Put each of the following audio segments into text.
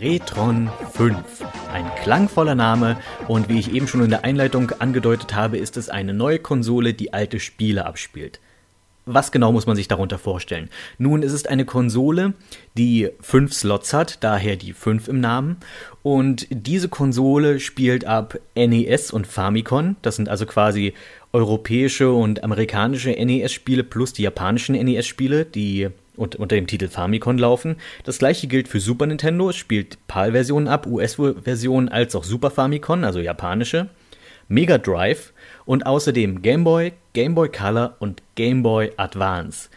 Retron 5. Ein klangvoller Name und wie ich eben schon in der Einleitung angedeutet habe, ist es eine neue Konsole, die alte Spiele abspielt. Was genau muss man sich darunter vorstellen? Nun, es ist eine Konsole, die fünf Slots hat, daher die fünf im Namen. Und diese Konsole spielt ab NES und Famicom. Das sind also quasi europäische und amerikanische NES-Spiele plus die japanischen NES-Spiele, die unter dem Titel Famicom laufen. Das gleiche gilt für Super Nintendo. Es spielt PAL-Versionen ab, US-Versionen als auch Super Famicom, also japanische. Mega Drive und außerdem Game Boy, Game Boy Color und Game Boy Advance.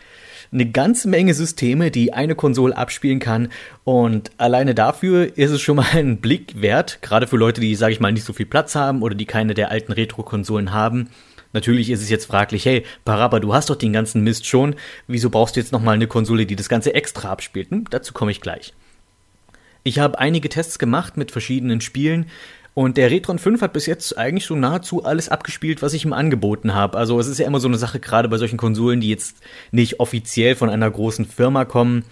Eine ganze Menge Systeme, die eine Konsole abspielen kann und alleine dafür ist es schon mal ein Blick wert, gerade für Leute, die, sage ich mal, nicht so viel Platz haben oder die keine der alten Retro-Konsolen haben. Natürlich ist es jetzt fraglich, hey, Paraba, du hast doch den ganzen Mist schon, wieso brauchst du jetzt nochmal eine Konsole, die das Ganze extra abspielt? Hm, dazu komme ich gleich. Ich habe einige Tests gemacht mit verschiedenen Spielen. Und der Retron 5 hat bis jetzt eigentlich so nahezu alles abgespielt, was ich ihm angeboten habe. Also es ist ja immer so eine Sache, gerade bei solchen Konsolen, die jetzt nicht offiziell von einer großen Firma kommen.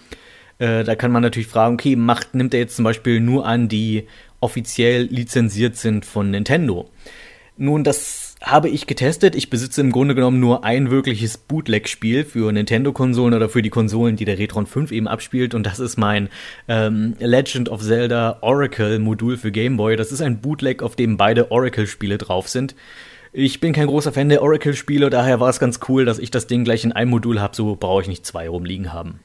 Äh, da kann man natürlich fragen, okay, macht, nimmt er jetzt zum Beispiel nur an, die offiziell lizenziert sind von Nintendo? Nun, das habe ich getestet. Ich besitze im Grunde genommen nur ein wirkliches Bootleg-Spiel für Nintendo-Konsolen oder für die Konsolen, die der Retron 5 eben abspielt. Und das ist mein ähm, Legend of Zelda Oracle-Modul für Game Boy. Das ist ein Bootleg, auf dem beide Oracle-Spiele drauf sind. Ich bin kein großer Fan der Oracle-Spiele, daher war es ganz cool, dass ich das Ding gleich in einem Modul habe. So brauche ich nicht zwei rumliegen haben.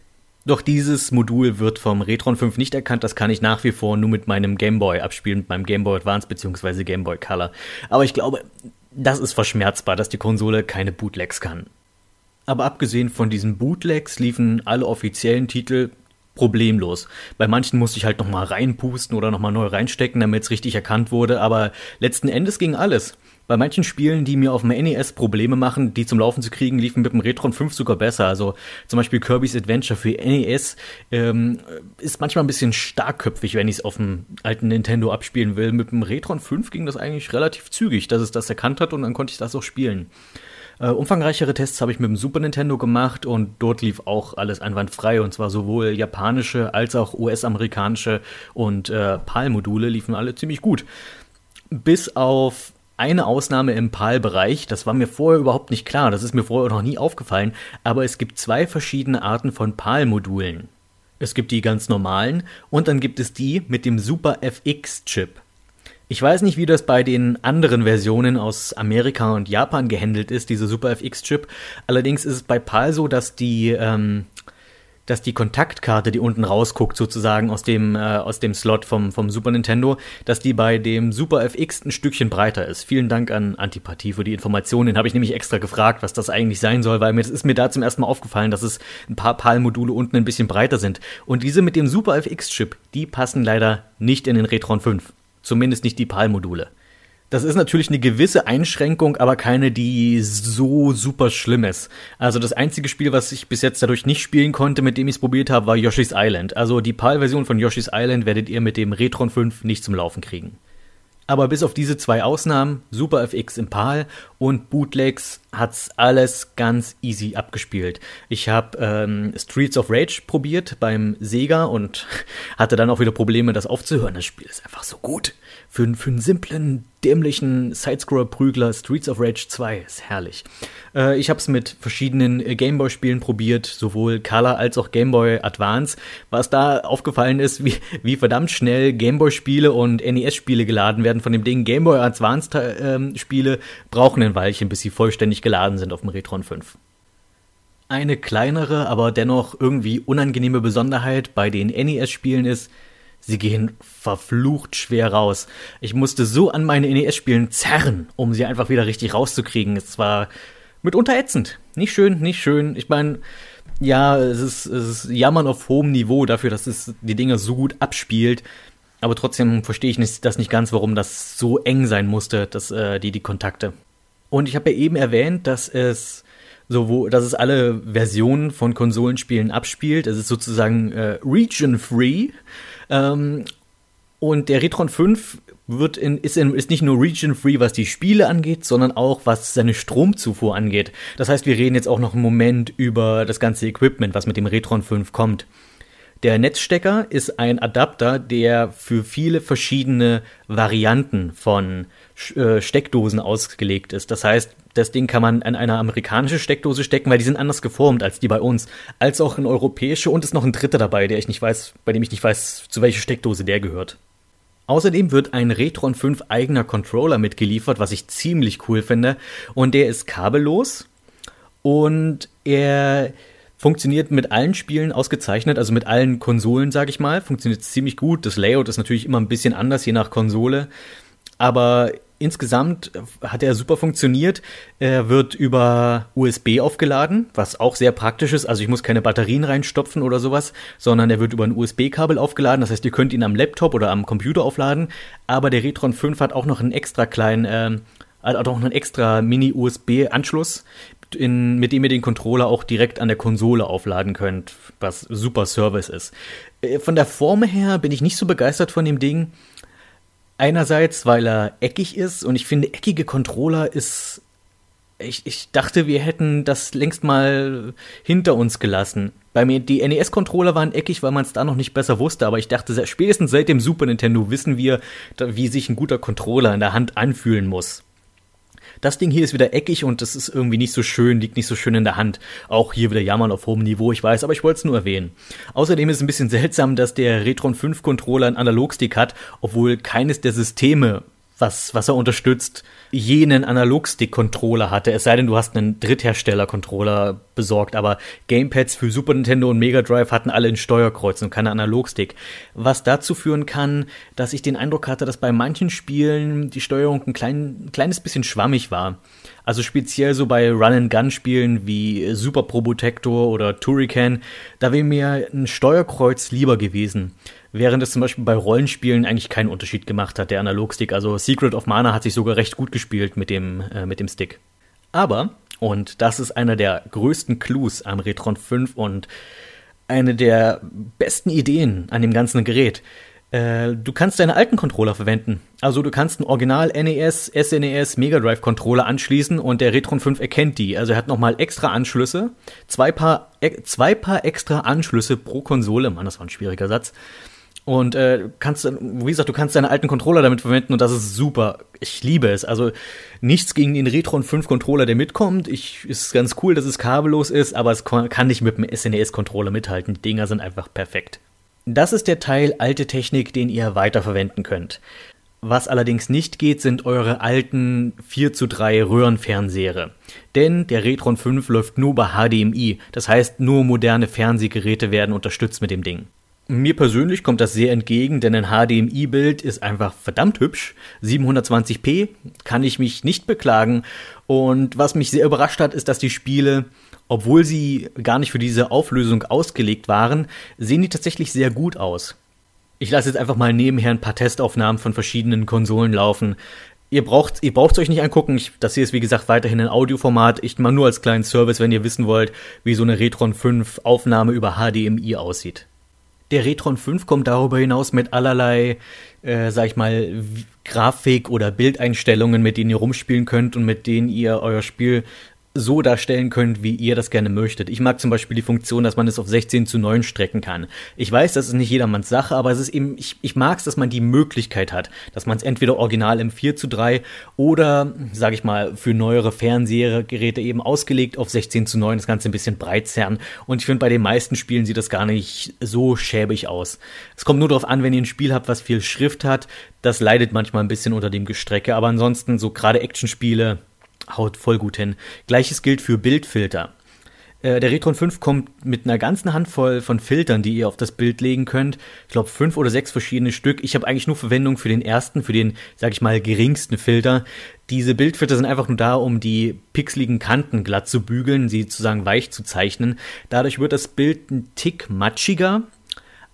Doch dieses Modul wird vom Retron 5 nicht erkannt, das kann ich nach wie vor nur mit meinem Game Boy abspielen, mit meinem Game Boy Advance bzw. Game Boy Color. Aber ich glaube, das ist verschmerzbar, dass die Konsole keine Bootlegs kann. Aber abgesehen von diesen Bootlegs liefen alle offiziellen Titel problemlos. Bei manchen musste ich halt nochmal reinpusten oder nochmal neu reinstecken, damit es richtig erkannt wurde, aber letzten Endes ging alles. Bei manchen Spielen, die mir auf dem NES Probleme machen, die zum Laufen zu kriegen, liefen mit dem Retron 5 sogar besser. Also zum Beispiel Kirby's Adventure für NES ähm, ist manchmal ein bisschen starkköpfig, wenn ich es auf dem alten Nintendo abspielen will. Mit dem Retron 5 ging das eigentlich relativ zügig, dass es das erkannt hat und dann konnte ich das auch spielen. Äh, umfangreichere Tests habe ich mit dem Super Nintendo gemacht und dort lief auch alles einwandfrei und zwar sowohl japanische als auch US-amerikanische und äh, PAL-Module liefen alle ziemlich gut. Bis auf eine Ausnahme im PAL-Bereich, das war mir vorher überhaupt nicht klar, das ist mir vorher noch nie aufgefallen, aber es gibt zwei verschiedene Arten von PAL-Modulen. Es gibt die ganz normalen und dann gibt es die mit dem Super FX-Chip. Ich weiß nicht, wie das bei den anderen Versionen aus Amerika und Japan gehandelt ist, diese Super FX-Chip. Allerdings ist es bei PAL so, dass die ähm, dass die Kontaktkarte, die unten rausguckt, sozusagen aus dem, äh, aus dem Slot vom, vom Super Nintendo, dass die bei dem Super FX ein Stückchen breiter ist. Vielen Dank an Antipathie für die Informationen. Den habe ich nämlich extra gefragt, was das eigentlich sein soll, weil mir das ist mir da zum ersten Mal aufgefallen, dass es ein paar PAL-Module unten ein bisschen breiter sind. Und diese mit dem Super FX-Chip, die passen leider nicht in den Retron 5. Zumindest nicht die PAL-Module. Das ist natürlich eine gewisse Einschränkung, aber keine, die so super schlimm ist. Also das einzige Spiel, was ich bis jetzt dadurch nicht spielen konnte, mit dem ich es probiert habe, war Yoshi's Island. Also die PAL-Version von Yoshi's Island werdet ihr mit dem Retron 5 nicht zum Laufen kriegen. Aber bis auf diese zwei Ausnahmen, Super FX im PAL und Bootlegs, hat's alles ganz easy abgespielt. Ich habe ähm, Streets of Rage probiert beim Sega und hatte dann auch wieder Probleme, das aufzuhören. Das Spiel ist einfach so gut. Für, für einen simplen, dämlichen Sidescroller-Prügler Streets of Rage 2 ist herrlich. Äh, ich habe es mit verschiedenen äh, Gameboy-Spielen probiert, sowohl Color als auch Gameboy Advance. Was da aufgefallen ist, wie, wie verdammt schnell Gameboy-Spiele und NES-Spiele geladen werden von dem Ding. Gameboy Advance-Spiele äh, brauchen ein Weilchen, bis sie vollständig geladen sind auf dem Retron 5. Eine kleinere, aber dennoch irgendwie unangenehme Besonderheit bei den NES-Spielen ist, Sie gehen verflucht schwer raus. Ich musste so an meine NES-Spielen zerren, um sie einfach wieder richtig rauszukriegen. Es war mitunter ätzend. Nicht schön, nicht schön. Ich meine, ja, es ist, es ist Jammern auf hohem Niveau dafür, dass es die Dinge so gut abspielt. Aber trotzdem verstehe ich das nicht ganz, warum das so eng sein musste, dass, äh, die, die Kontakte. Und ich habe ja eben erwähnt, dass es so wo, dass es alle Versionen von Konsolenspielen abspielt. Es ist sozusagen äh, region-free. Ähm, und der Retron 5 wird in, ist, in, ist nicht nur region-free, was die Spiele angeht, sondern auch was seine Stromzufuhr angeht. Das heißt, wir reden jetzt auch noch einen Moment über das ganze Equipment, was mit dem Retron 5 kommt. Der Netzstecker ist ein Adapter, der für viele verschiedene Varianten von äh, Steckdosen ausgelegt ist. Das heißt, das Ding kann man an eine amerikanische Steckdose stecken, weil die sind anders geformt als die bei uns, als auch eine europäische und ist noch ein dritter dabei, der ich nicht weiß, bei dem ich nicht weiß, zu welcher Steckdose der gehört. Außerdem wird ein Retron 5 eigener Controller mitgeliefert, was ich ziemlich cool finde. Und der ist kabellos und er funktioniert mit allen Spielen ausgezeichnet, also mit allen Konsolen, sage ich mal. Funktioniert ziemlich gut. Das Layout ist natürlich immer ein bisschen anders, je nach Konsole. Aber insgesamt hat er super funktioniert. Er wird über USB aufgeladen, was auch sehr praktisch ist. Also ich muss keine Batterien reinstopfen oder sowas, sondern er wird über ein USB-Kabel aufgeladen. Das heißt, ihr könnt ihn am Laptop oder am Computer aufladen. Aber der Retron 5 hat auch noch einen extra kleinen, äh, hat auch noch einen extra Mini-USB-Anschluss, mit dem ihr den Controller auch direkt an der Konsole aufladen könnt, was super Service ist. Äh, von der Form her bin ich nicht so begeistert von dem Ding. Einerseits, weil er eckig ist und ich finde, eckige Controller ist. Ich, ich dachte, wir hätten das längst mal hinter uns gelassen. Bei mir, die NES-Controller waren eckig, weil man es da noch nicht besser wusste, aber ich dachte, spätestens seit dem Super Nintendo wissen wir, wie sich ein guter Controller in der Hand anfühlen muss. Das Ding hier ist wieder eckig und das ist irgendwie nicht so schön, liegt nicht so schön in der Hand. Auch hier wieder jammern auf hohem Niveau, ich weiß, aber ich wollte es nur erwähnen. Außerdem ist es ein bisschen seltsam, dass der Retron 5 Controller einen Analogstick hat, obwohl keines der Systeme was, was er unterstützt, jenen Analogstick-Controller hatte. Es sei denn, du hast einen Dritthersteller-Controller besorgt, aber Gamepads für Super Nintendo und Mega Drive hatten alle ein Steuerkreuz und keine Analogstick. Was dazu führen kann, dass ich den Eindruck hatte, dass bei manchen Spielen die Steuerung ein, klein, ein kleines bisschen schwammig war. Also speziell so bei Run-and-Gun-Spielen wie Super Probotector oder Turrican, da wäre mir ein Steuerkreuz lieber gewesen während es zum Beispiel bei Rollenspielen eigentlich keinen Unterschied gemacht hat, der Analogstick. Also Secret of Mana hat sich sogar recht gut gespielt mit dem, äh, mit dem Stick. Aber, und das ist einer der größten Clues am Retron 5 und eine der besten Ideen an dem ganzen Gerät, äh, du kannst deine alten Controller verwenden. Also du kannst einen Original NES, SNES, Mega Drive Controller anschließen und der Retron 5 erkennt die. Also er hat nochmal extra Anschlüsse, zwei paar, e zwei paar extra Anschlüsse pro Konsole. Mann, das war ein schwieriger Satz. Und äh, kannst, wie gesagt, du kannst deine alten Controller damit verwenden und das ist super. Ich liebe es. Also nichts gegen den Retron 5 Controller, der mitkommt. Ich ist ganz cool, dass es kabellos ist, aber es kann nicht mit dem SNES Controller mithalten. Die Dinger sind einfach perfekt. Das ist der Teil alte Technik, den ihr weiterverwenden könnt. Was allerdings nicht geht, sind eure alten 4 zu 3 Röhrenfernseher. Denn der Retron 5 läuft nur bei HDMI. Das heißt, nur moderne Fernsehgeräte werden unterstützt mit dem Ding. Mir persönlich kommt das sehr entgegen, denn ein HDMI-Bild ist einfach verdammt hübsch. 720p kann ich mich nicht beklagen. Und was mich sehr überrascht hat, ist, dass die Spiele, obwohl sie gar nicht für diese Auflösung ausgelegt waren, sehen die tatsächlich sehr gut aus. Ich lasse jetzt einfach mal nebenher ein paar Testaufnahmen von verschiedenen Konsolen laufen. Ihr braucht ihr euch nicht angucken. Ich, das hier ist wie gesagt weiterhin ein Audioformat. Ich mal nur als kleinen Service, wenn ihr wissen wollt, wie so eine Retron 5 Aufnahme über HDMI aussieht. Der Retron 5 kommt darüber hinaus mit allerlei, äh, sag ich mal, Grafik- oder Bildeinstellungen, mit denen ihr rumspielen könnt und mit denen ihr euer Spiel so darstellen könnt, wie ihr das gerne möchtet. Ich mag zum Beispiel die Funktion, dass man es auf 16 zu 9 strecken kann. Ich weiß, das ist nicht jedermanns Sache, aber es ist eben, ich, ich mag es, dass man die Möglichkeit hat, dass man es entweder original im 4 zu 3 oder, sag ich mal, für neuere Fernsehgeräte eben ausgelegt auf 16 zu 9, das Ganze ein bisschen breitzern. Und ich finde, bei den meisten Spielen sieht das gar nicht so schäbig aus. Es kommt nur darauf an, wenn ihr ein Spiel habt, was viel Schrift hat, das leidet manchmal ein bisschen unter dem Gestrecke, aber ansonsten so gerade Actionspiele, haut voll gut hin. Gleiches gilt für Bildfilter. Äh, der Retron 5 kommt mit einer ganzen Handvoll von Filtern, die ihr auf das Bild legen könnt. Ich glaube, fünf oder sechs verschiedene Stück. Ich habe eigentlich nur Verwendung für den ersten, für den, sag ich mal, geringsten Filter. Diese Bildfilter sind einfach nur da, um die pixeligen Kanten glatt zu bügeln, sie sozusagen weich zu zeichnen. Dadurch wird das Bild ein Tick matschiger,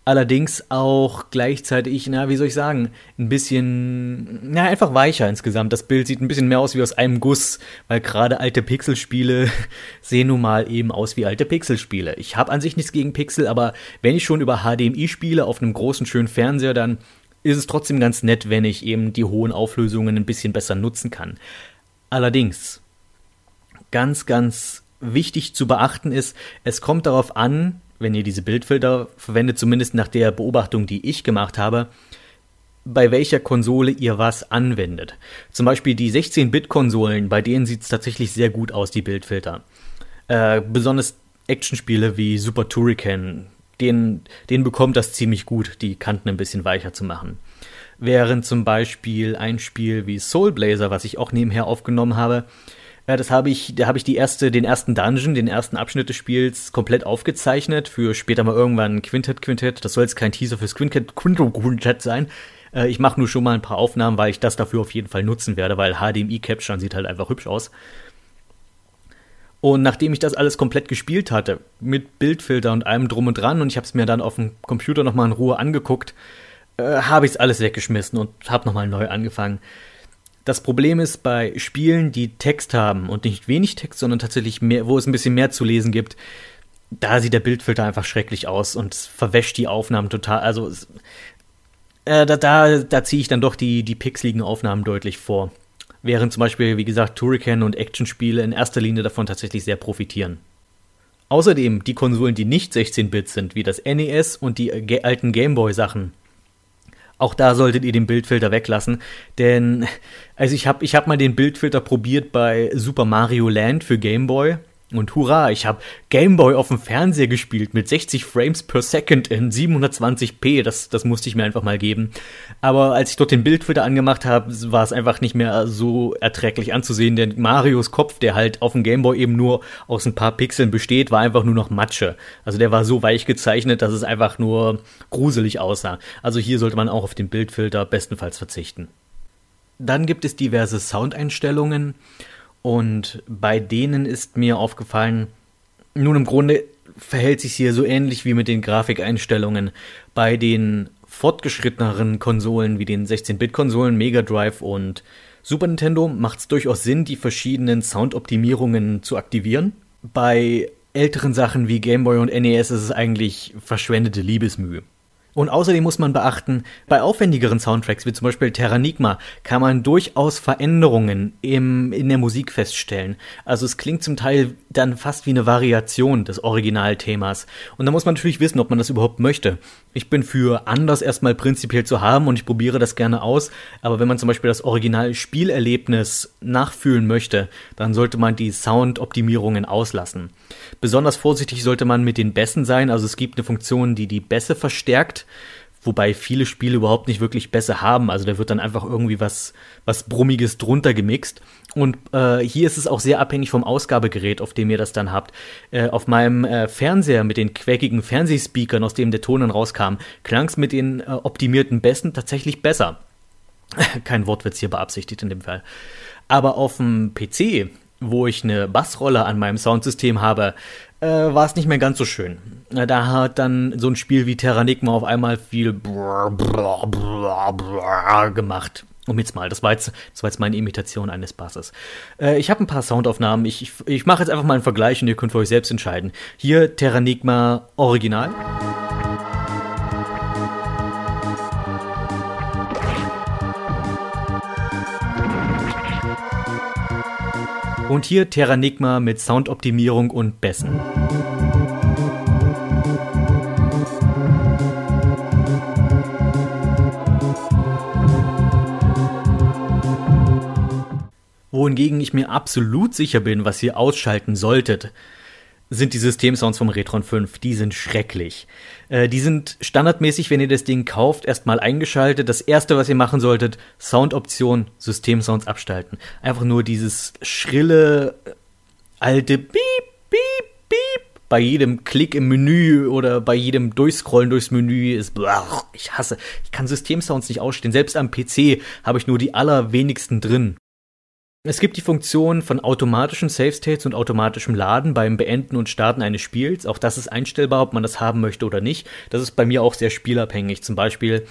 allerdings auch gleichzeitig, na, wie soll ich sagen, ein bisschen, na, einfach weicher insgesamt. Das Bild sieht ein bisschen mehr aus wie aus einem Guss, weil gerade alte Pixelspiele sehen nun mal eben aus wie alte Pixelspiele. Ich habe an sich nichts gegen Pixel, aber wenn ich schon über HDMI spiele auf einem großen, schönen Fernseher, dann ist es trotzdem ganz nett, wenn ich eben die hohen Auflösungen ein bisschen besser nutzen kann. Allerdings, ganz, ganz wichtig zu beachten ist, es kommt darauf an, wenn ihr diese Bildfilter verwendet, zumindest nach der Beobachtung, die ich gemacht habe, bei welcher Konsole ihr was anwendet. Zum Beispiel die 16-Bit-Konsolen, bei denen sieht es tatsächlich sehr gut aus, die Bildfilter. Äh, besonders Actionspiele wie Super Turrican, denen, denen bekommt das ziemlich gut, die Kanten ein bisschen weicher zu machen. Während zum Beispiel ein Spiel wie Soul Blazer, was ich auch nebenher aufgenommen habe, äh, das habe ich, da habe ich die erste, den ersten Dungeon, den ersten Abschnitt des Spiels komplett aufgezeichnet für später mal irgendwann Quintet Quintet. Das soll jetzt kein Teaser fürs Quintet Quintet sein. Äh, ich mache nur schon mal ein paar Aufnahmen, weil ich das dafür auf jeden Fall nutzen werde, weil HDMI Capture sieht halt einfach hübsch aus. Und nachdem ich das alles komplett gespielt hatte, mit Bildfilter und allem drum und dran, und ich habe es mir dann auf dem Computer nochmal in Ruhe angeguckt, äh, habe ich es alles weggeschmissen und habe nochmal neu angefangen. Das Problem ist bei Spielen, die Text haben und nicht wenig Text, sondern tatsächlich mehr, wo es ein bisschen mehr zu lesen gibt, da sieht der Bildfilter einfach schrecklich aus und verwäscht die Aufnahmen total. Also es, äh, da, da, da ziehe ich dann doch die, die pixeligen Aufnahmen deutlich vor. Während zum Beispiel, wie gesagt, Turrican und Actionspiele in erster Linie davon tatsächlich sehr profitieren. Außerdem die Konsolen, die nicht 16-Bit sind, wie das NES und die alten Gameboy-Sachen. Auch da solltet ihr den Bildfilter weglassen, denn also ich habe ich hab mal den Bildfilter probiert bei Super Mario Land für Gameboy und hurra, ich habe Gameboy auf dem Fernseher gespielt mit 60 Frames per Second in 720p. Das, das musste ich mir einfach mal geben. Aber als ich dort den Bildfilter angemacht habe, war es einfach nicht mehr so erträglich anzusehen, denn Marios Kopf, der halt auf dem Gameboy eben nur aus ein paar Pixeln besteht, war einfach nur noch Matsche. Also der war so weich gezeichnet, dass es einfach nur gruselig aussah. Also hier sollte man auch auf den Bildfilter bestenfalls verzichten. Dann gibt es diverse Soundeinstellungen. Und bei denen ist mir aufgefallen, nun im Grunde verhält sich hier so ähnlich wie mit den Grafikeinstellungen bei den fortgeschritteneren Konsolen wie den 16-Bit-Konsolen Mega Drive und Super Nintendo macht es durchaus Sinn, die verschiedenen Soundoptimierungen zu aktivieren. Bei älteren Sachen wie Game Boy und NES ist es eigentlich verschwendete Liebesmühe. Und außerdem muss man beachten, bei aufwendigeren Soundtracks wie zum Beispiel Terranigma kann man durchaus Veränderungen im, in der Musik feststellen. Also es klingt zum Teil dann fast wie eine Variation des Originalthemas. Und da muss man natürlich wissen, ob man das überhaupt möchte. Ich bin für anders erstmal prinzipiell zu haben und ich probiere das gerne aus. Aber wenn man zum Beispiel das Original-Spielerlebnis nachfühlen möchte, dann sollte man die Soundoptimierungen auslassen. Besonders vorsichtig sollte man mit den Bässen sein. Also es gibt eine Funktion, die die Bässe verstärkt wobei viele Spiele überhaupt nicht wirklich Bässe haben. Also da wird dann einfach irgendwie was, was Brummiges drunter gemixt. Und äh, hier ist es auch sehr abhängig vom Ausgabegerät, auf dem ihr das dann habt. Äh, auf meinem äh, Fernseher mit den quäkigen Fernsehspeakern, aus dem der Ton dann rauskam, klang es mit den äh, optimierten Bässen tatsächlich besser. Kein Wortwitz hier beabsichtigt in dem Fall. Aber auf dem PC wo ich eine Bassrolle an meinem Soundsystem habe, äh, war es nicht mehr ganz so schön. Äh, da hat dann so ein Spiel wie Terranigma auf einmal viel gemacht. Um jetzt mal, das war jetzt, das war jetzt meine Imitation eines Basses. Äh, ich habe ein paar Soundaufnahmen. Ich, ich, ich mache jetzt einfach mal einen Vergleich und ihr könnt für euch selbst entscheiden. Hier Terranigma Original. Und hier Terranigma mit Soundoptimierung und Bässen. Wohingegen ich mir absolut sicher bin, was ihr ausschalten solltet, sind die Systemsounds vom Retron 5. Die sind schrecklich. Äh, die sind standardmäßig, wenn ihr das Ding kauft, erstmal eingeschaltet. Das erste, was ihr machen solltet, Soundoption, Systemsounds abschalten. Einfach nur dieses schrille, alte Piep, Piep, Piep. Bei jedem Klick im Menü oder bei jedem Durchscrollen durchs Menü ist, blach, ich hasse. Ich kann Systemsounds nicht ausstehen. Selbst am PC habe ich nur die allerwenigsten drin. Es gibt die Funktion von automatischen Save States und automatischem Laden beim Beenden und Starten eines Spiels. Auch das ist einstellbar, ob man das haben möchte oder nicht. Das ist bei mir auch sehr spielabhängig. Zum Beispiel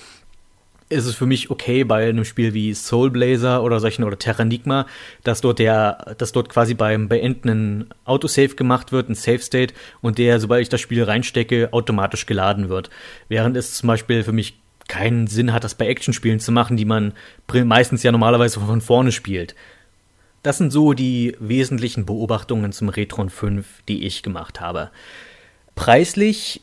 ist es für mich okay bei einem Spiel wie Soul Blazer oder solchen oder Terranigma, dass dort der, dass dort quasi beim Beenden ein Autosave gemacht wird, ein Save State und der, sobald ich das Spiel reinstecke, automatisch geladen wird. Während es zum Beispiel für mich keinen Sinn hat, das bei Actionspielen zu machen, die man meistens ja normalerweise von vorne spielt. Das sind so die wesentlichen Beobachtungen zum Retron 5, die ich gemacht habe. Preislich,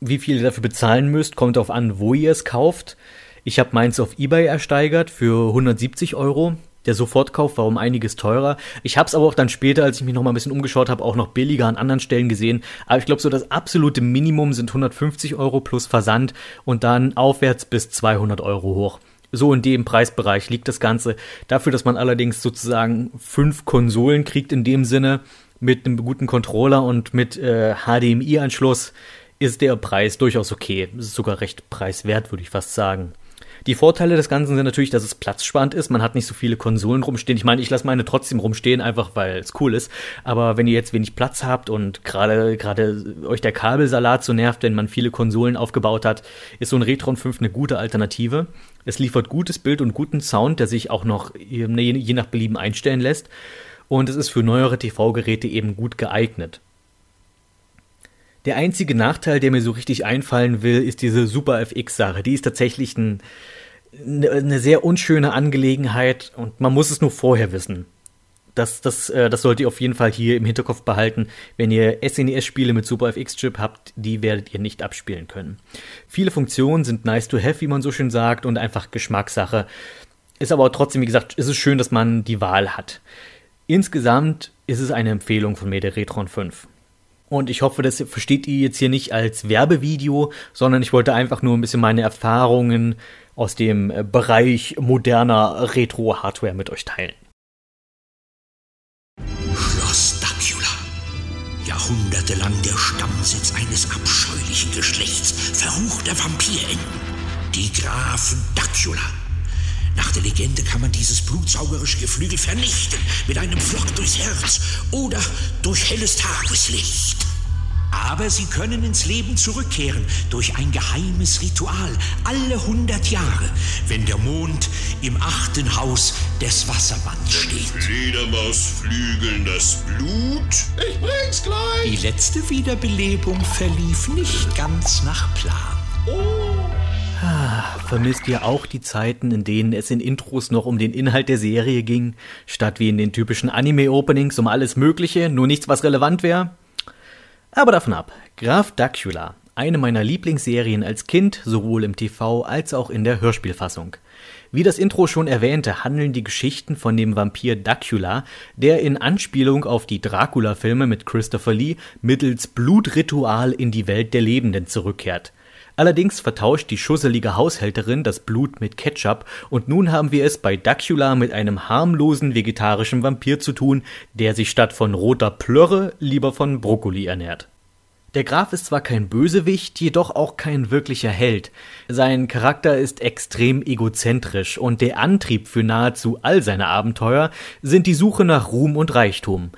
wie viel ihr dafür bezahlen müsst, kommt darauf an, wo ihr es kauft. Ich habe meins auf eBay ersteigert für 170 Euro. Der Sofortkauf war um einiges teurer. Ich habe es aber auch dann später, als ich mich noch mal ein bisschen umgeschaut habe, auch noch billiger an anderen Stellen gesehen. Aber ich glaube, so das absolute Minimum sind 150 Euro plus Versand und dann aufwärts bis 200 Euro hoch. So in dem Preisbereich liegt das Ganze. Dafür, dass man allerdings sozusagen fünf Konsolen kriegt in dem Sinne mit einem guten Controller und mit äh, HDMI-Anschluss, ist der Preis durchaus okay. Es ist sogar recht preiswert, würde ich fast sagen. Die Vorteile des Ganzen sind natürlich, dass es platzsparend ist. Man hat nicht so viele Konsolen rumstehen. Ich meine, ich lasse meine trotzdem rumstehen, einfach weil es cool ist. Aber wenn ihr jetzt wenig Platz habt und gerade gerade euch der Kabelsalat so nervt, wenn man viele Konsolen aufgebaut hat, ist so ein Retron 5 eine gute Alternative. Es liefert gutes Bild und guten Sound, der sich auch noch je nach Belieben einstellen lässt. Und es ist für neuere TV-Geräte eben gut geeignet. Der einzige Nachteil, der mir so richtig einfallen will, ist diese Super FX-Sache. Die ist tatsächlich ein, eine sehr unschöne Angelegenheit und man muss es nur vorher wissen. Das, das, äh, das sollt ihr auf jeden Fall hier im Hinterkopf behalten. Wenn ihr SNES-Spiele mit Super FX-Chip habt, die werdet ihr nicht abspielen können. Viele Funktionen sind nice to have, wie man so schön sagt, und einfach Geschmackssache. Ist aber trotzdem, wie gesagt, ist es schön, dass man die Wahl hat. Insgesamt ist es eine Empfehlung von mir, der Retron 5. Und ich hoffe, das versteht ihr jetzt hier nicht als Werbevideo, sondern ich wollte einfach nur ein bisschen meine Erfahrungen aus dem äh, Bereich moderner Retro-Hardware mit euch teilen. Schloss Dacula. Jahrhundertelang der Stammsitz eines abscheulichen Geschlechts verruchter Vampirenten. Die Grafen Dacula. Nach der Legende kann man dieses blutsaugerische Geflügel vernichten mit einem Flock durchs Herz oder durch helles Tageslicht. Aber sie können ins Leben zurückkehren durch ein geheimes Ritual alle hundert Jahre, wenn der Mond im achten Haus des Wassermanns steht. Fledermausflügeln das Blut? Ich bring's gleich. Die letzte Wiederbelebung verlief nicht ganz nach Plan. Oh. Ah, vermisst ihr auch die Zeiten, in denen es in Intros noch um den Inhalt der Serie ging, statt wie in den typischen Anime-Openings um alles Mögliche, nur nichts, was relevant wäre? Aber davon ab, Graf Dacula, eine meiner Lieblingsserien als Kind, sowohl im TV als auch in der Hörspielfassung. Wie das Intro schon erwähnte, handeln die Geschichten von dem Vampir Dacula, der in Anspielung auf die Dracula-Filme mit Christopher Lee mittels Blutritual in die Welt der Lebenden zurückkehrt. Allerdings vertauscht die schusselige Haushälterin das Blut mit Ketchup und nun haben wir es bei Dacula mit einem harmlosen vegetarischen Vampir zu tun, der sich statt von roter Plörre lieber von Brokkoli ernährt. Der Graf ist zwar kein Bösewicht, jedoch auch kein wirklicher Held. Sein Charakter ist extrem egozentrisch und der Antrieb für nahezu all seine Abenteuer sind die Suche nach Ruhm und Reichtum.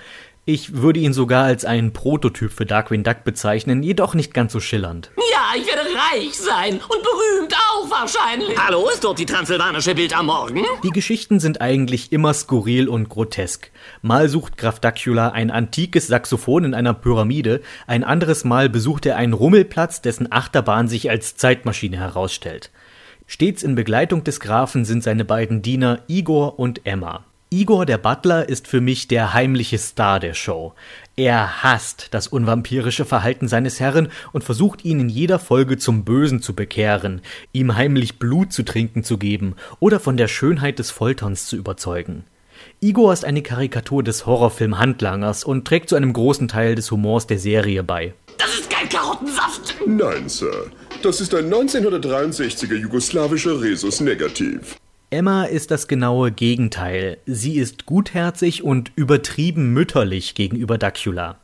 Ich würde ihn sogar als einen Prototyp für Darkwing Duck bezeichnen, jedoch nicht ganz so schillernd. Ja, ich werde reich sein und berühmt auch wahrscheinlich. Hallo, ist dort die transsilvanische Bild am Morgen? Die Geschichten sind eigentlich immer skurril und grotesk. Mal sucht Graf Dacula ein antikes Saxophon in einer Pyramide, ein anderes Mal besucht er einen Rummelplatz, dessen Achterbahn sich als Zeitmaschine herausstellt. Stets in Begleitung des Grafen sind seine beiden Diener Igor und Emma. Igor der Butler ist für mich der heimliche Star der Show. Er hasst das unvampirische Verhalten seines Herren und versucht ihn in jeder Folge zum Bösen zu bekehren, ihm heimlich Blut zu trinken zu geben oder von der Schönheit des Folterns zu überzeugen. Igor ist eine Karikatur des Horrorfilm-Handlangers und trägt zu einem großen Teil des Humors der Serie bei. Das ist kein Karottensaft! Nein, Sir. Das ist ein 1963er jugoslawischer Resus Negativ. Emma ist das genaue Gegenteil. Sie ist gutherzig und übertrieben mütterlich gegenüber Dacula.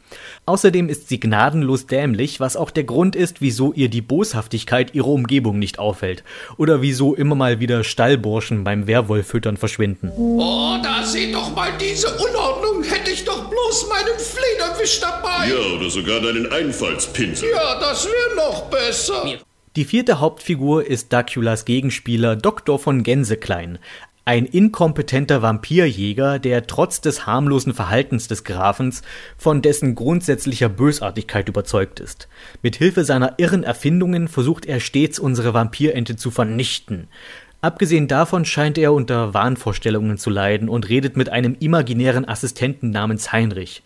Außerdem ist sie gnadenlos dämlich, was auch der Grund ist, wieso ihr die Boshaftigkeit ihrer Umgebung nicht auffällt. Oder wieso immer mal wieder Stallburschen beim Werwolffüttern verschwinden. Oh, da seht doch mal diese Unordnung. Hätte ich doch bloß meinen Flederwisch dabei. Ja, oder sogar deinen Einfallspinsel. Ja, das wäre noch besser. Die vierte Hauptfigur ist Daculas Gegenspieler Doktor von Gänseklein, ein inkompetenter Vampirjäger, der trotz des harmlosen Verhaltens des Grafens von dessen grundsätzlicher Bösartigkeit überzeugt ist. Mit Hilfe seiner irren Erfindungen versucht er stets unsere Vampirente zu vernichten. Abgesehen davon scheint er unter Wahnvorstellungen zu leiden und redet mit einem imaginären Assistenten namens Heinrich.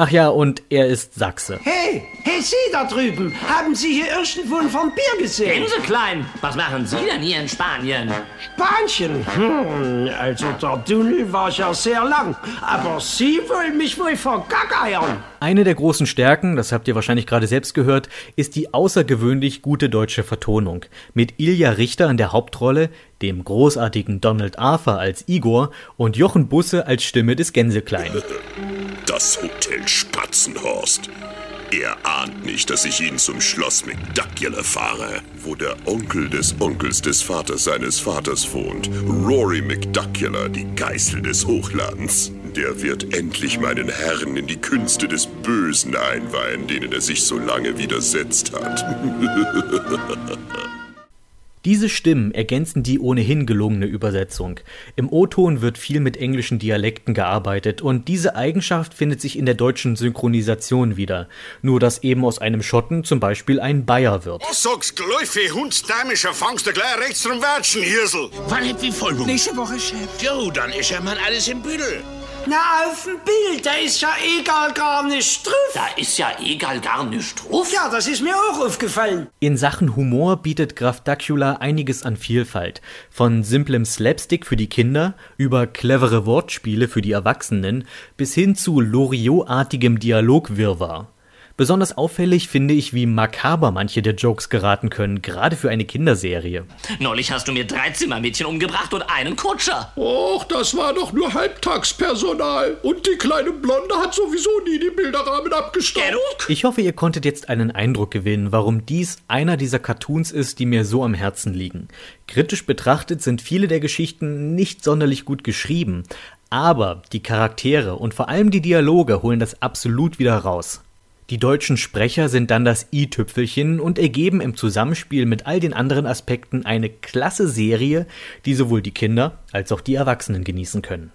Ach ja, und er ist Sachse. Hey, hey, Sie da drüben, haben Sie hier irgendwo ein Vampir gesehen? Gänseklein, was machen Sie denn hier in Spanien? Spanien? Hm, also der Tunnel war ja sehr lang, aber Sie wollen mich wohl vergackeiern. Eine der großen Stärken, das habt ihr wahrscheinlich gerade selbst gehört, ist die außergewöhnlich gute deutsche Vertonung. Mit Ilja Richter in der Hauptrolle, dem großartigen Donald Arthur als Igor und Jochen Busse als Stimme des Gänseklein. Das Hotel Spatzenhorst. Er ahnt nicht, dass ich ihn zum Schloss McDuckula fahre, wo der Onkel des Onkels des Vaters seines Vaters wohnt. Rory McDuckula, die Geißel des Hochlands. Der wird endlich meinen Herrn in die Künste des Bösen einweihen, denen er sich so lange widersetzt hat. Diese Stimmen ergänzen die ohnehin gelungene Übersetzung. Im O-Ton wird viel mit englischen Dialekten gearbeitet und diese Eigenschaft findet sich in der deutschen Synchronisation wieder. Nur dass eben aus einem Schotten zum Beispiel ein Bayer wird. Was sagst du, Läufe, Hundsdämischer, fangst du gleich rechts drum Wätschen, Hirsel? Wann habt ihr Vollmond? Nächste Woche, Chef. Jo, dann ist ja mal alles im Büdel. Na, auf dem Bild, da ist ja egal gar nicht drauf. Da ist ja egal gar nicht drauf. Ja, das ist mir auch aufgefallen. In Sachen Humor bietet Graf Dacula einiges an Vielfalt. Von simplem Slapstick für die Kinder über clevere Wortspiele für die Erwachsenen bis hin zu Loriot-artigem Dialogwirrwarr. Besonders auffällig finde ich, wie makaber manche der Jokes geraten können, gerade für eine Kinderserie. Neulich hast du mir drei Zimmermädchen umgebracht und einen Kutscher. Och, das war doch nur Halbtagspersonal. Und die kleine Blonde hat sowieso nie die Bilderrahmen abgestaubt. Ich hoffe, ihr konntet jetzt einen Eindruck gewinnen, warum dies einer dieser Cartoons ist, die mir so am Herzen liegen. Kritisch betrachtet sind viele der Geschichten nicht sonderlich gut geschrieben, aber die Charaktere und vor allem die Dialoge holen das absolut wieder raus. Die deutschen Sprecher sind dann das i-Tüpfelchen und ergeben im Zusammenspiel mit all den anderen Aspekten eine klasse Serie, die sowohl die Kinder als auch die Erwachsenen genießen können.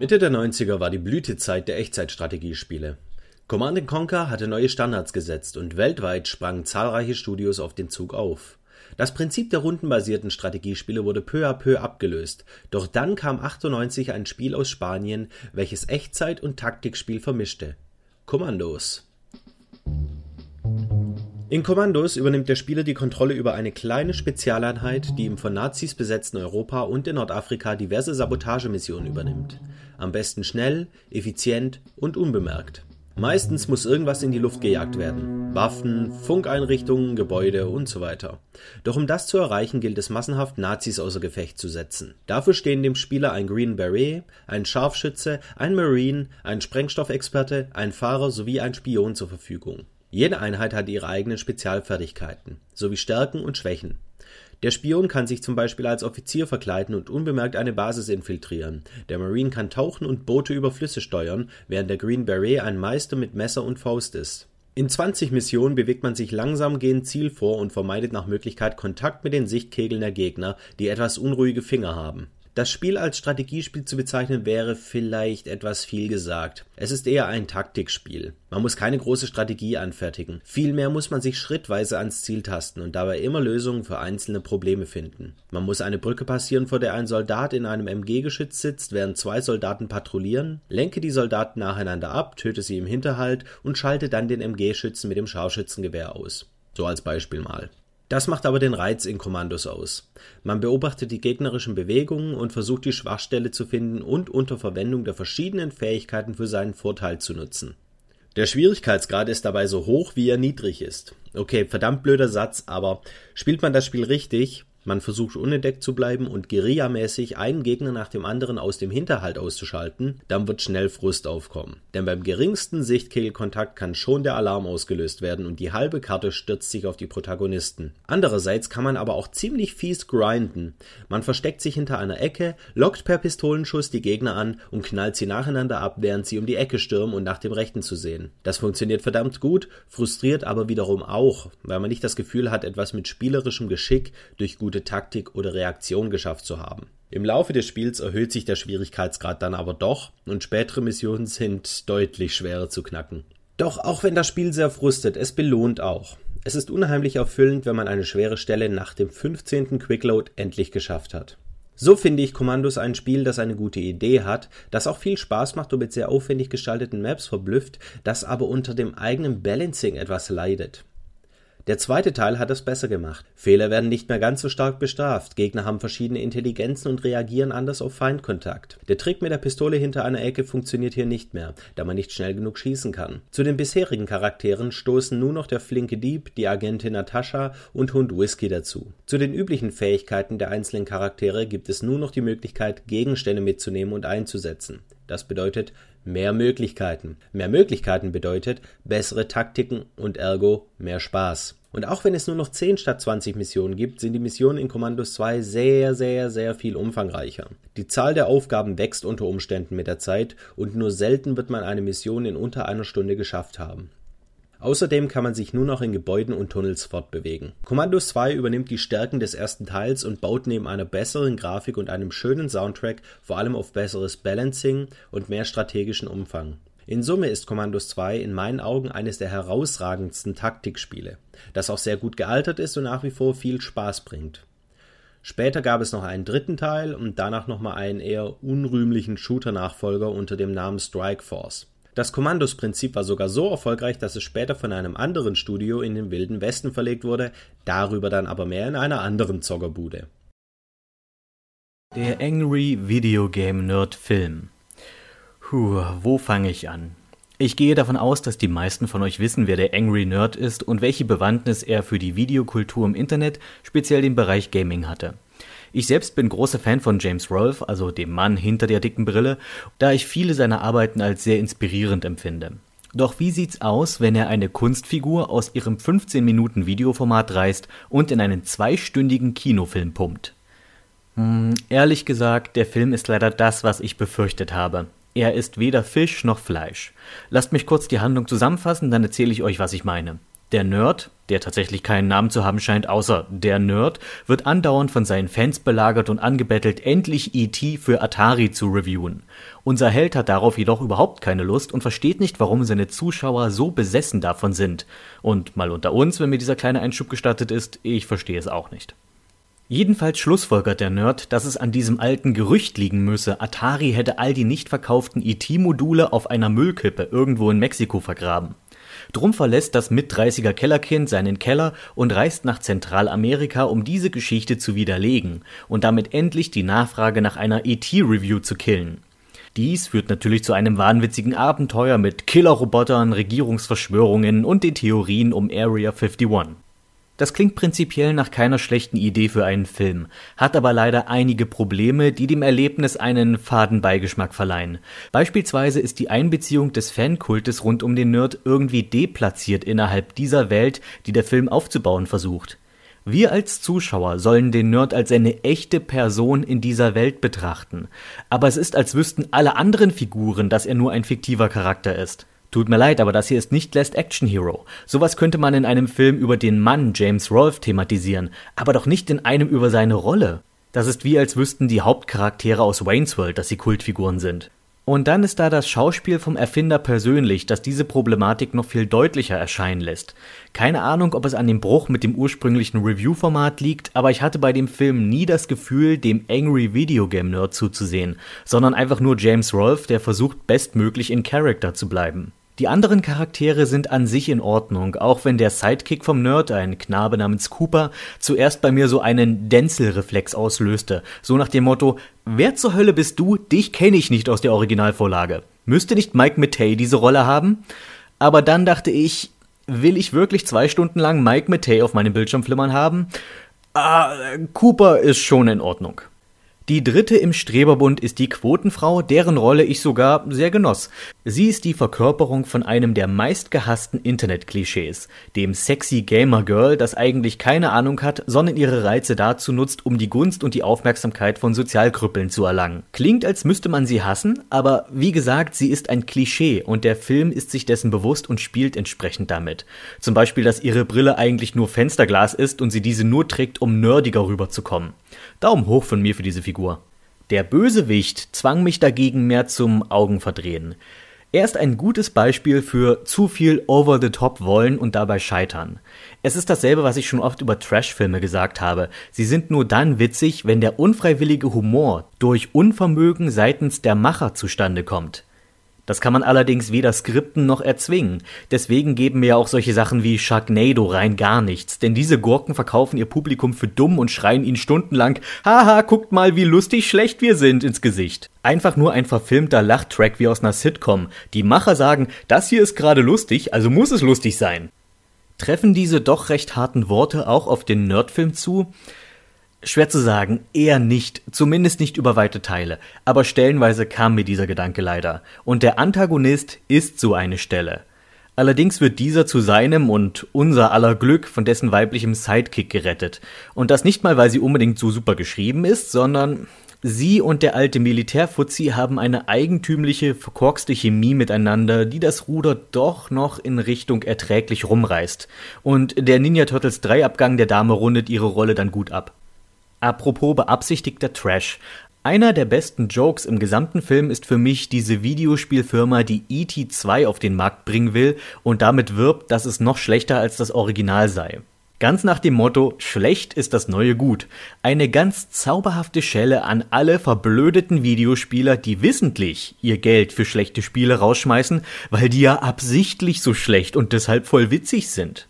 Mitte der 90er war die Blütezeit der Echtzeitstrategiespiele. Command Conquer hatte neue Standards gesetzt und weltweit sprangen zahlreiche Studios auf den Zug auf. Das Prinzip der rundenbasierten Strategiespiele wurde peu à peu abgelöst, doch dann kam 98 ein Spiel aus Spanien, welches Echtzeit und Taktikspiel vermischte. Kommandos. In Kommandos übernimmt der Spieler die Kontrolle über eine kleine Spezialeinheit, die im von Nazis besetzten Europa und in Nordafrika diverse Sabotagemissionen übernimmt. Am besten schnell, effizient und unbemerkt. Meistens muss irgendwas in die Luft gejagt werden. Waffen, Funkeinrichtungen, Gebäude und so weiter. Doch um das zu erreichen, gilt es massenhaft Nazis außer Gefecht zu setzen. Dafür stehen dem Spieler ein Green Beret, ein Scharfschütze, ein Marine, ein Sprengstoffexperte, ein Fahrer sowie ein Spion zur Verfügung. Jede Einheit hat ihre eigenen Spezialfertigkeiten, sowie Stärken und Schwächen. Der Spion kann sich zum Beispiel als Offizier verkleiden und unbemerkt eine Basis infiltrieren. Der Marine kann tauchen und Boote über Flüsse steuern, während der Green Beret ein Meister mit Messer und Faust ist. In 20 Missionen bewegt man sich langsam gegen Ziel vor und vermeidet nach Möglichkeit Kontakt mit den Sichtkegeln der Gegner, die etwas unruhige Finger haben. Das Spiel als Strategiespiel zu bezeichnen wäre vielleicht etwas viel gesagt. Es ist eher ein Taktikspiel. Man muss keine große Strategie anfertigen. Vielmehr muss man sich schrittweise ans Ziel tasten und dabei immer Lösungen für einzelne Probleme finden. Man muss eine Brücke passieren, vor der ein Soldat in einem MG-Geschütz sitzt, während zwei Soldaten patrouillieren, lenke die Soldaten nacheinander ab, töte sie im Hinterhalt und schalte dann den MG-Schützen mit dem Scharfschützengewehr aus. So als Beispiel mal. Das macht aber den Reiz in Kommandos aus. Man beobachtet die gegnerischen Bewegungen und versucht die Schwachstelle zu finden und unter Verwendung der verschiedenen Fähigkeiten für seinen Vorteil zu nutzen. Der Schwierigkeitsgrad ist dabei so hoch, wie er niedrig ist. Okay, verdammt blöder Satz, aber spielt man das Spiel richtig, man versucht unentdeckt zu bleiben und guerillamäßig einen Gegner nach dem anderen aus dem Hinterhalt auszuschalten, dann wird schnell Frust aufkommen. Denn beim geringsten Sichtkegelkontakt kann schon der Alarm ausgelöst werden und die halbe Karte stürzt sich auf die Protagonisten. Andererseits kann man aber auch ziemlich fies grinden. Man versteckt sich hinter einer Ecke, lockt per Pistolenschuss die Gegner an und knallt sie nacheinander ab, während sie um die Ecke stürmen und nach dem Rechten zu sehen. Das funktioniert verdammt gut, frustriert aber wiederum auch, weil man nicht das Gefühl hat, etwas mit spielerischem Geschick durch gute gute Taktik oder Reaktion geschafft zu haben. Im Laufe des Spiels erhöht sich der Schwierigkeitsgrad dann aber doch und spätere Missionen sind deutlich schwerer zu knacken. Doch auch wenn das Spiel sehr frustet, es belohnt auch. Es ist unheimlich erfüllend, wenn man eine schwere Stelle nach dem 15. Quickload endlich geschafft hat. So finde ich Commandos ein Spiel, das eine gute Idee hat, das auch viel Spaß macht und mit sehr aufwendig gestalteten Maps verblüfft, das aber unter dem eigenen Balancing etwas leidet. Der zweite Teil hat es besser gemacht. Fehler werden nicht mehr ganz so stark bestraft, Gegner haben verschiedene Intelligenzen und reagieren anders auf Feindkontakt. Der Trick mit der Pistole hinter einer Ecke funktioniert hier nicht mehr, da man nicht schnell genug schießen kann. Zu den bisherigen Charakteren stoßen nur noch der flinke Dieb, die Agentin Natascha und Hund Whisky dazu. Zu den üblichen Fähigkeiten der einzelnen Charaktere gibt es nur noch die Möglichkeit, Gegenstände mitzunehmen und einzusetzen. Das bedeutet mehr Möglichkeiten. Mehr Möglichkeiten bedeutet bessere Taktiken und ergo mehr Spaß. Und auch wenn es nur noch 10 statt 20 Missionen gibt, sind die Missionen in Commandos 2 sehr, sehr, sehr viel umfangreicher. Die Zahl der Aufgaben wächst unter Umständen mit der Zeit und nur selten wird man eine Mission in unter einer Stunde geschafft haben. Außerdem kann man sich nur noch in Gebäuden und Tunnels fortbewegen. Commandos 2 übernimmt die Stärken des ersten Teils und baut neben einer besseren Grafik und einem schönen Soundtrack vor allem auf besseres Balancing und mehr strategischen Umfang. In Summe ist Commandos 2 in meinen Augen eines der herausragendsten Taktikspiele, das auch sehr gut gealtert ist und nach wie vor viel Spaß bringt. Später gab es noch einen dritten Teil und danach nochmal einen eher unrühmlichen Shooter-Nachfolger unter dem Namen Strike Force. Das Kommandos-Prinzip war sogar so erfolgreich, dass es später von einem anderen Studio in den Wilden Westen verlegt wurde, darüber dann aber mehr in einer anderen Zockerbude. Der Angry Video Game Nerd Film. Puh, wo fange ich an? Ich gehe davon aus, dass die meisten von euch wissen, wer der Angry Nerd ist und welche Bewandtnis er für die Videokultur im Internet, speziell den Bereich Gaming hatte. Ich selbst bin großer Fan von James Rolfe, also dem Mann hinter der dicken Brille, da ich viele seiner Arbeiten als sehr inspirierend empfinde. Doch wie sieht's aus, wenn er eine Kunstfigur aus ihrem 15 Minuten Videoformat reißt und in einen zweistündigen Kinofilm pumpt? Hm, ehrlich gesagt, der Film ist leider das, was ich befürchtet habe. Er ist weder Fisch noch Fleisch. Lasst mich kurz die Handlung zusammenfassen, dann erzähle ich euch, was ich meine. Der Nerd, der tatsächlich keinen Namen zu haben scheint, außer der Nerd, wird andauernd von seinen Fans belagert und angebettelt, endlich E.T. für Atari zu reviewen. Unser Held hat darauf jedoch überhaupt keine Lust und versteht nicht, warum seine Zuschauer so besessen davon sind. Und mal unter uns, wenn mir dieser kleine Einschub gestattet ist, ich verstehe es auch nicht. Jedenfalls schlussfolgert der Nerd, dass es an diesem alten Gerücht liegen müsse, Atari hätte all die nicht verkauften ET-Module auf einer Müllkippe irgendwo in Mexiko vergraben. Drum verlässt das Mit-30er Kellerkind seinen Keller und reist nach Zentralamerika, um diese Geschichte zu widerlegen und damit endlich die Nachfrage nach einer ET-Review zu killen. Dies führt natürlich zu einem wahnwitzigen Abenteuer mit Killerrobotern, Regierungsverschwörungen und den Theorien um Area 51. Das klingt prinzipiell nach keiner schlechten Idee für einen Film, hat aber leider einige Probleme, die dem Erlebnis einen faden Beigeschmack verleihen. Beispielsweise ist die Einbeziehung des Fankultes rund um den Nerd irgendwie deplatziert innerhalb dieser Welt, die der Film aufzubauen versucht. Wir als Zuschauer sollen den Nerd als eine echte Person in dieser Welt betrachten, aber es ist, als wüssten alle anderen Figuren, dass er nur ein fiktiver Charakter ist. Tut mir leid, aber das hier ist nicht Last Action Hero. Sowas könnte man in einem Film über den Mann James Rolfe thematisieren, aber doch nicht in einem über seine Rolle. Das ist wie als wüssten die Hauptcharaktere aus Wayne's World, dass sie Kultfiguren sind. Und dann ist da das Schauspiel vom Erfinder persönlich, das diese Problematik noch viel deutlicher erscheinen lässt. Keine Ahnung, ob es an dem Bruch mit dem ursprünglichen Review-Format liegt, aber ich hatte bei dem Film nie das Gefühl, dem Angry Video Game Nerd zuzusehen, sondern einfach nur James Rolfe, der versucht, bestmöglich in Character zu bleiben. Die anderen Charaktere sind an sich in Ordnung, auch wenn der Sidekick vom Nerd, ein Knabe namens Cooper, zuerst bei mir so einen Denzel-Reflex auslöste. So nach dem Motto, wer zur Hölle bist du? Dich kenne ich nicht aus der Originalvorlage. Müsste nicht Mike Matei diese Rolle haben? Aber dann dachte ich, will ich wirklich zwei Stunden lang Mike Matei auf meinem Bildschirm flimmern haben? Ah, Cooper ist schon in Ordnung. Die dritte im Streberbund ist die Quotenfrau, deren Rolle ich sogar sehr genoss. Sie ist die Verkörperung von einem der meistgehassten Internet-Klischees, dem sexy Gamer Girl, das eigentlich keine Ahnung hat, sondern ihre Reize dazu nutzt, um die Gunst und die Aufmerksamkeit von Sozialkrüppeln zu erlangen. Klingt, als müsste man sie hassen, aber wie gesagt, sie ist ein Klischee und der Film ist sich dessen bewusst und spielt entsprechend damit. Zum Beispiel, dass ihre Brille eigentlich nur Fensterglas ist und sie diese nur trägt, um nerdiger rüberzukommen. Daumen hoch von mir für diese Figur. Der Bösewicht zwang mich dagegen mehr zum Augenverdrehen. Er ist ein gutes Beispiel für zu viel over the top wollen und dabei scheitern. Es ist dasselbe, was ich schon oft über Trashfilme gesagt habe. Sie sind nur dann witzig, wenn der unfreiwillige Humor durch Unvermögen seitens der Macher zustande kommt. Das kann man allerdings weder skripten noch erzwingen. Deswegen geben mir auch solche Sachen wie Sharknado rein gar nichts. Denn diese Gurken verkaufen ihr Publikum für dumm und schreien ihnen stundenlang, haha, guckt mal, wie lustig schlecht wir sind ins Gesicht. Einfach nur ein verfilmter Lachtrack wie aus einer Sitcom. Die Macher sagen, das hier ist gerade lustig, also muss es lustig sein. Treffen diese doch recht harten Worte auch auf den Nerdfilm zu? Schwer zu sagen, eher nicht, zumindest nicht über weite Teile, aber stellenweise kam mir dieser Gedanke leider, und der Antagonist ist so eine Stelle. Allerdings wird dieser zu seinem und unser aller Glück von dessen weiblichem Sidekick gerettet, und das nicht mal, weil sie unbedingt so super geschrieben ist, sondern sie und der alte Militärfuzzi haben eine eigentümliche, verkorkste Chemie miteinander, die das Ruder doch noch in Richtung erträglich rumreißt, und der Ninja Turtles 3 Abgang der Dame rundet ihre Rolle dann gut ab. Apropos beabsichtigter Trash. Einer der besten Jokes im gesamten Film ist für mich diese Videospielfirma, die E.T. 2 auf den Markt bringen will und damit wirbt, dass es noch schlechter als das Original sei. Ganz nach dem Motto, schlecht ist das neue Gut. Eine ganz zauberhafte Schelle an alle verblödeten Videospieler, die wissentlich ihr Geld für schlechte Spiele rausschmeißen, weil die ja absichtlich so schlecht und deshalb voll witzig sind.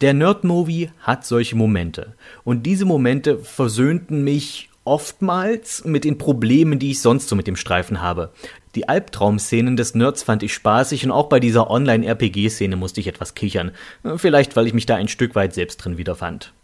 Der Nerd-Movie hat solche Momente. Und diese Momente versöhnten mich oftmals mit den Problemen, die ich sonst so mit dem Streifen habe. Die Albtraumszenen des Nerds fand ich spaßig und auch bei dieser Online-RPG-Szene musste ich etwas kichern. Vielleicht, weil ich mich da ein Stück weit selbst drin wiederfand.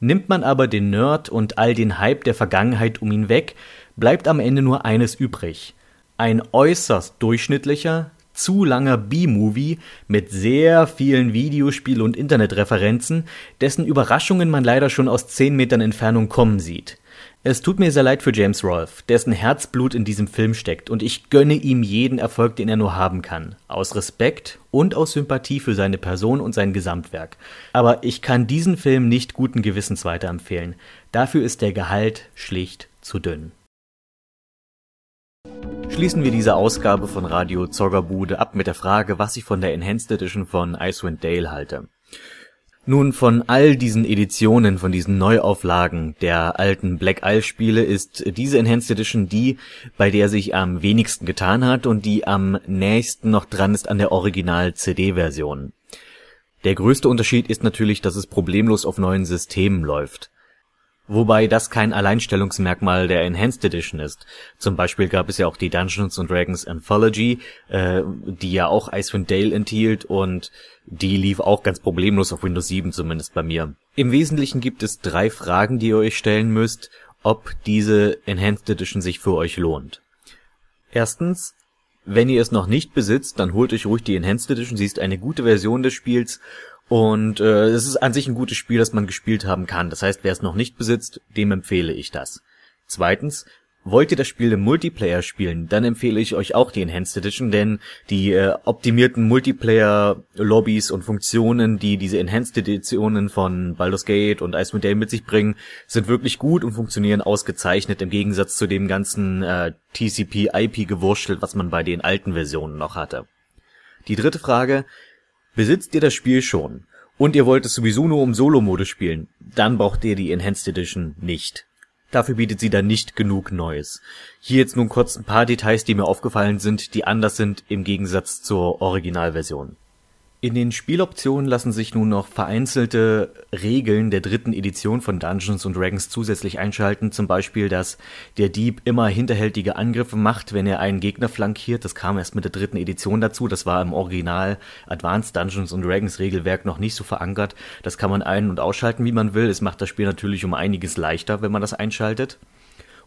Nimmt man aber den Nerd und all den Hype der Vergangenheit um ihn weg, bleibt am Ende nur eines übrig. Ein äußerst durchschnittlicher, zu langer B-Movie mit sehr vielen Videospiel- und Internetreferenzen, dessen Überraschungen man leider schon aus 10 Metern Entfernung kommen sieht. Es tut mir sehr leid für James Rolfe, dessen Herzblut in diesem Film steckt, und ich gönne ihm jeden Erfolg, den er nur haben kann, aus Respekt und aus Sympathie für seine Person und sein Gesamtwerk. Aber ich kann diesen Film nicht guten Gewissens weiterempfehlen. Dafür ist der Gehalt schlicht zu dünn schließen wir diese Ausgabe von Radio Zoggerbude ab mit der Frage, was ich von der Enhanced Edition von Icewind Dale halte. Nun, von all diesen Editionen, von diesen Neuauflagen der alten Black Isle Spiele ist diese Enhanced Edition die, bei der sich am wenigsten getan hat und die am nächsten noch dran ist an der Original CD-Version. Der größte Unterschied ist natürlich, dass es problemlos auf neuen Systemen läuft. Wobei das kein Alleinstellungsmerkmal der Enhanced Edition ist. Zum Beispiel gab es ja auch die Dungeons Dragons Anthology, äh, die ja auch Icewind Dale enthielt und die lief auch ganz problemlos auf Windows 7 zumindest bei mir. Im Wesentlichen gibt es drei Fragen, die ihr euch stellen müsst, ob diese Enhanced Edition sich für euch lohnt. Erstens, wenn ihr es noch nicht besitzt, dann holt euch ruhig die Enhanced Edition. Sie ist eine gute Version des Spiels und äh, es ist an sich ein gutes Spiel, das man gespielt haben kann. Das heißt, wer es noch nicht besitzt, dem empfehle ich das. Zweitens, wollt ihr das Spiel im Multiplayer spielen, dann empfehle ich euch auch die Enhanced Edition, denn die äh, optimierten Multiplayer-Lobbys und Funktionen, die diese Enhanced Editionen von Baldur's Gate und Icewind Dale mit sich bringen, sind wirklich gut und funktionieren ausgezeichnet im Gegensatz zu dem ganzen äh, TCP-IP-Gewurschtel, was man bei den alten Versionen noch hatte. Die dritte Frage, Besitzt ihr das Spiel schon und ihr wollt es sowieso nur im Solo-Modus spielen, dann braucht ihr die Enhanced Edition nicht. Dafür bietet sie dann nicht genug Neues. Hier jetzt nun kurz ein paar Details, die mir aufgefallen sind, die anders sind im Gegensatz zur Originalversion. In den Spieloptionen lassen sich nun noch vereinzelte Regeln der dritten Edition von Dungeons Dragons zusätzlich einschalten, zum Beispiel, dass der Dieb immer hinterhältige Angriffe macht, wenn er einen Gegner flankiert. Das kam erst mit der dritten Edition dazu. Das war im Original Advanced Dungeons Dragons Regelwerk noch nicht so verankert. Das kann man ein- und ausschalten, wie man will. Es macht das Spiel natürlich um einiges leichter, wenn man das einschaltet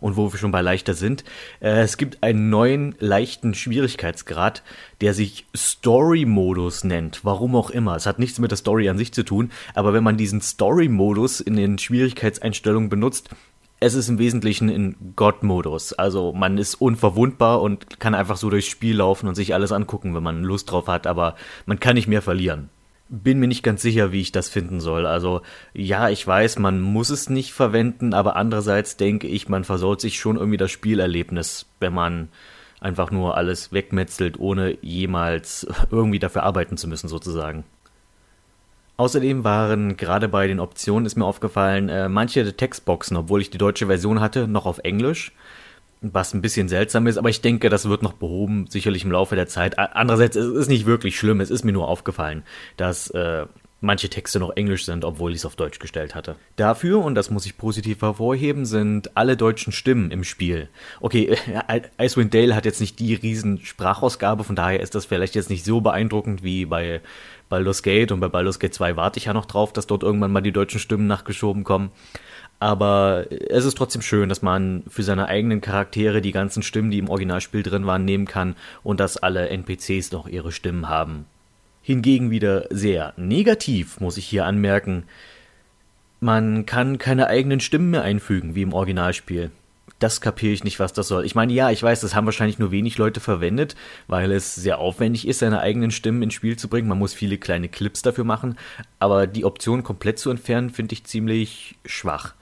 und wo wir schon bei leichter sind. Äh, es gibt einen neuen leichten Schwierigkeitsgrad, der sich Story-Modus nennt. Warum auch immer. Es hat nichts mit der Story an sich zu tun, aber wenn man diesen Story-Modus in den Schwierigkeitseinstellungen benutzt, es ist im Wesentlichen in God-Modus. Also man ist unverwundbar und kann einfach so durchs Spiel laufen und sich alles angucken, wenn man Lust drauf hat, aber man kann nicht mehr verlieren bin mir nicht ganz sicher, wie ich das finden soll. Also ja, ich weiß, man muss es nicht verwenden, aber andererseits denke ich, man versaut sich schon irgendwie das Spielerlebnis, wenn man einfach nur alles wegmetzelt, ohne jemals irgendwie dafür arbeiten zu müssen, sozusagen. Außerdem waren gerade bei den Optionen, ist mir aufgefallen, äh, manche Textboxen, obwohl ich die deutsche Version hatte, noch auf Englisch. Was ein bisschen seltsam ist, aber ich denke, das wird noch behoben, sicherlich im Laufe der Zeit. Andererseits, es ist nicht wirklich schlimm, es ist mir nur aufgefallen, dass äh, manche Texte noch Englisch sind, obwohl ich es auf Deutsch gestellt hatte. Dafür, und das muss ich positiv hervorheben, sind alle deutschen Stimmen im Spiel. Okay, äh, Icewind Dale hat jetzt nicht die riesen Sprachausgabe, von daher ist das vielleicht jetzt nicht so beeindruckend wie bei Baldur's Gate und bei Baldur's Gate 2 warte ich ja noch drauf, dass dort irgendwann mal die deutschen Stimmen nachgeschoben kommen. Aber es ist trotzdem schön, dass man für seine eigenen Charaktere die ganzen Stimmen, die im Originalspiel drin waren, nehmen kann und dass alle NPCs noch ihre Stimmen haben. Hingegen wieder sehr negativ, muss ich hier anmerken. Man kann keine eigenen Stimmen mehr einfügen, wie im Originalspiel. Das kapiere ich nicht, was das soll. Ich meine, ja, ich weiß, das haben wahrscheinlich nur wenig Leute verwendet, weil es sehr aufwendig ist, seine eigenen Stimmen ins Spiel zu bringen. Man muss viele kleine Clips dafür machen, aber die Option komplett zu entfernen, finde ich ziemlich schwach.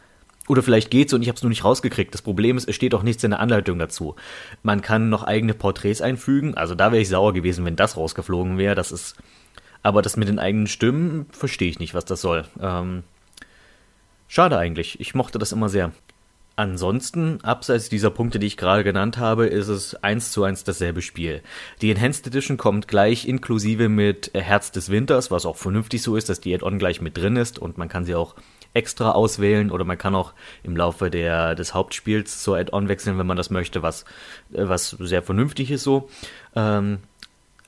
Oder vielleicht geht's und ich habe es nur nicht rausgekriegt. Das Problem ist, es steht auch nichts in der Anleitung dazu. Man kann noch eigene Porträts einfügen. Also da wäre ich sauer gewesen, wenn das rausgeflogen wäre. Das ist. Aber das mit den eigenen Stimmen verstehe ich nicht, was das soll. Ähm, schade eigentlich. Ich mochte das immer sehr. Ansonsten, abseits dieser Punkte, die ich gerade genannt habe, ist es eins zu eins dasselbe Spiel. Die Enhanced Edition kommt gleich inklusive mit Herz des Winters, was auch vernünftig so ist, dass die Add-on gleich mit drin ist und man kann sie auch extra auswählen oder man kann auch im Laufe der, des Hauptspiels zur Add-on wechseln, wenn man das möchte, was, äh, was sehr vernünftig ist so. Ähm,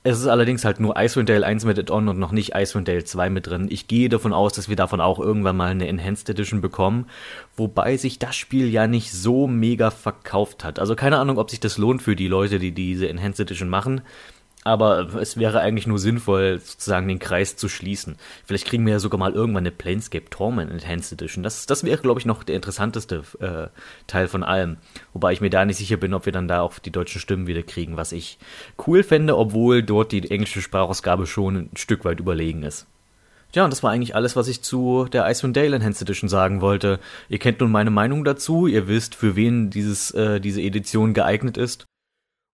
es ist allerdings halt nur Icewind Dale 1 mit Add-on und noch nicht Icewind Dale 2 mit drin. Ich gehe davon aus, dass wir davon auch irgendwann mal eine Enhanced Edition bekommen, wobei sich das Spiel ja nicht so mega verkauft hat. Also keine Ahnung, ob sich das lohnt für die Leute, die diese Enhanced Edition machen. Aber es wäre eigentlich nur sinnvoll, sozusagen den Kreis zu schließen. Vielleicht kriegen wir ja sogar mal irgendwann eine Planescape Torment Enhanced Edition. Das, das wäre, glaube ich, noch der interessanteste äh, Teil von allem. Wobei ich mir da nicht sicher bin, ob wir dann da auch die deutschen Stimmen wieder kriegen, was ich cool fände, obwohl dort die englische Sprachausgabe schon ein Stück weit überlegen ist. Ja, und das war eigentlich alles, was ich zu der Icewind Dale Enhanced Edition sagen wollte. Ihr kennt nun meine Meinung dazu, ihr wisst, für wen dieses, äh, diese Edition geeignet ist.